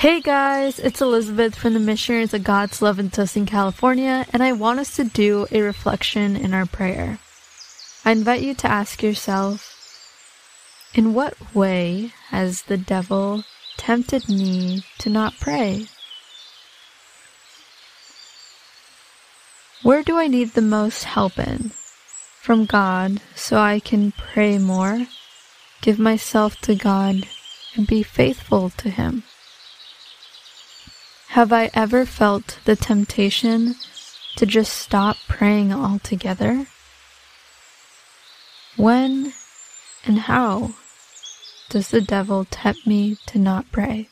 Hey guys, it's Elizabeth from the Missionaries of God's Love in Tustin, California, and I want us to do a reflection in our prayer. I invite you to ask yourself, in what way has the devil tempted me to not pray? Where do I need the most help in? From God, so I can pray more, give myself to God, and be faithful to Him. Have I ever felt the temptation to just stop praying altogether? When and how does the devil tempt me to not pray?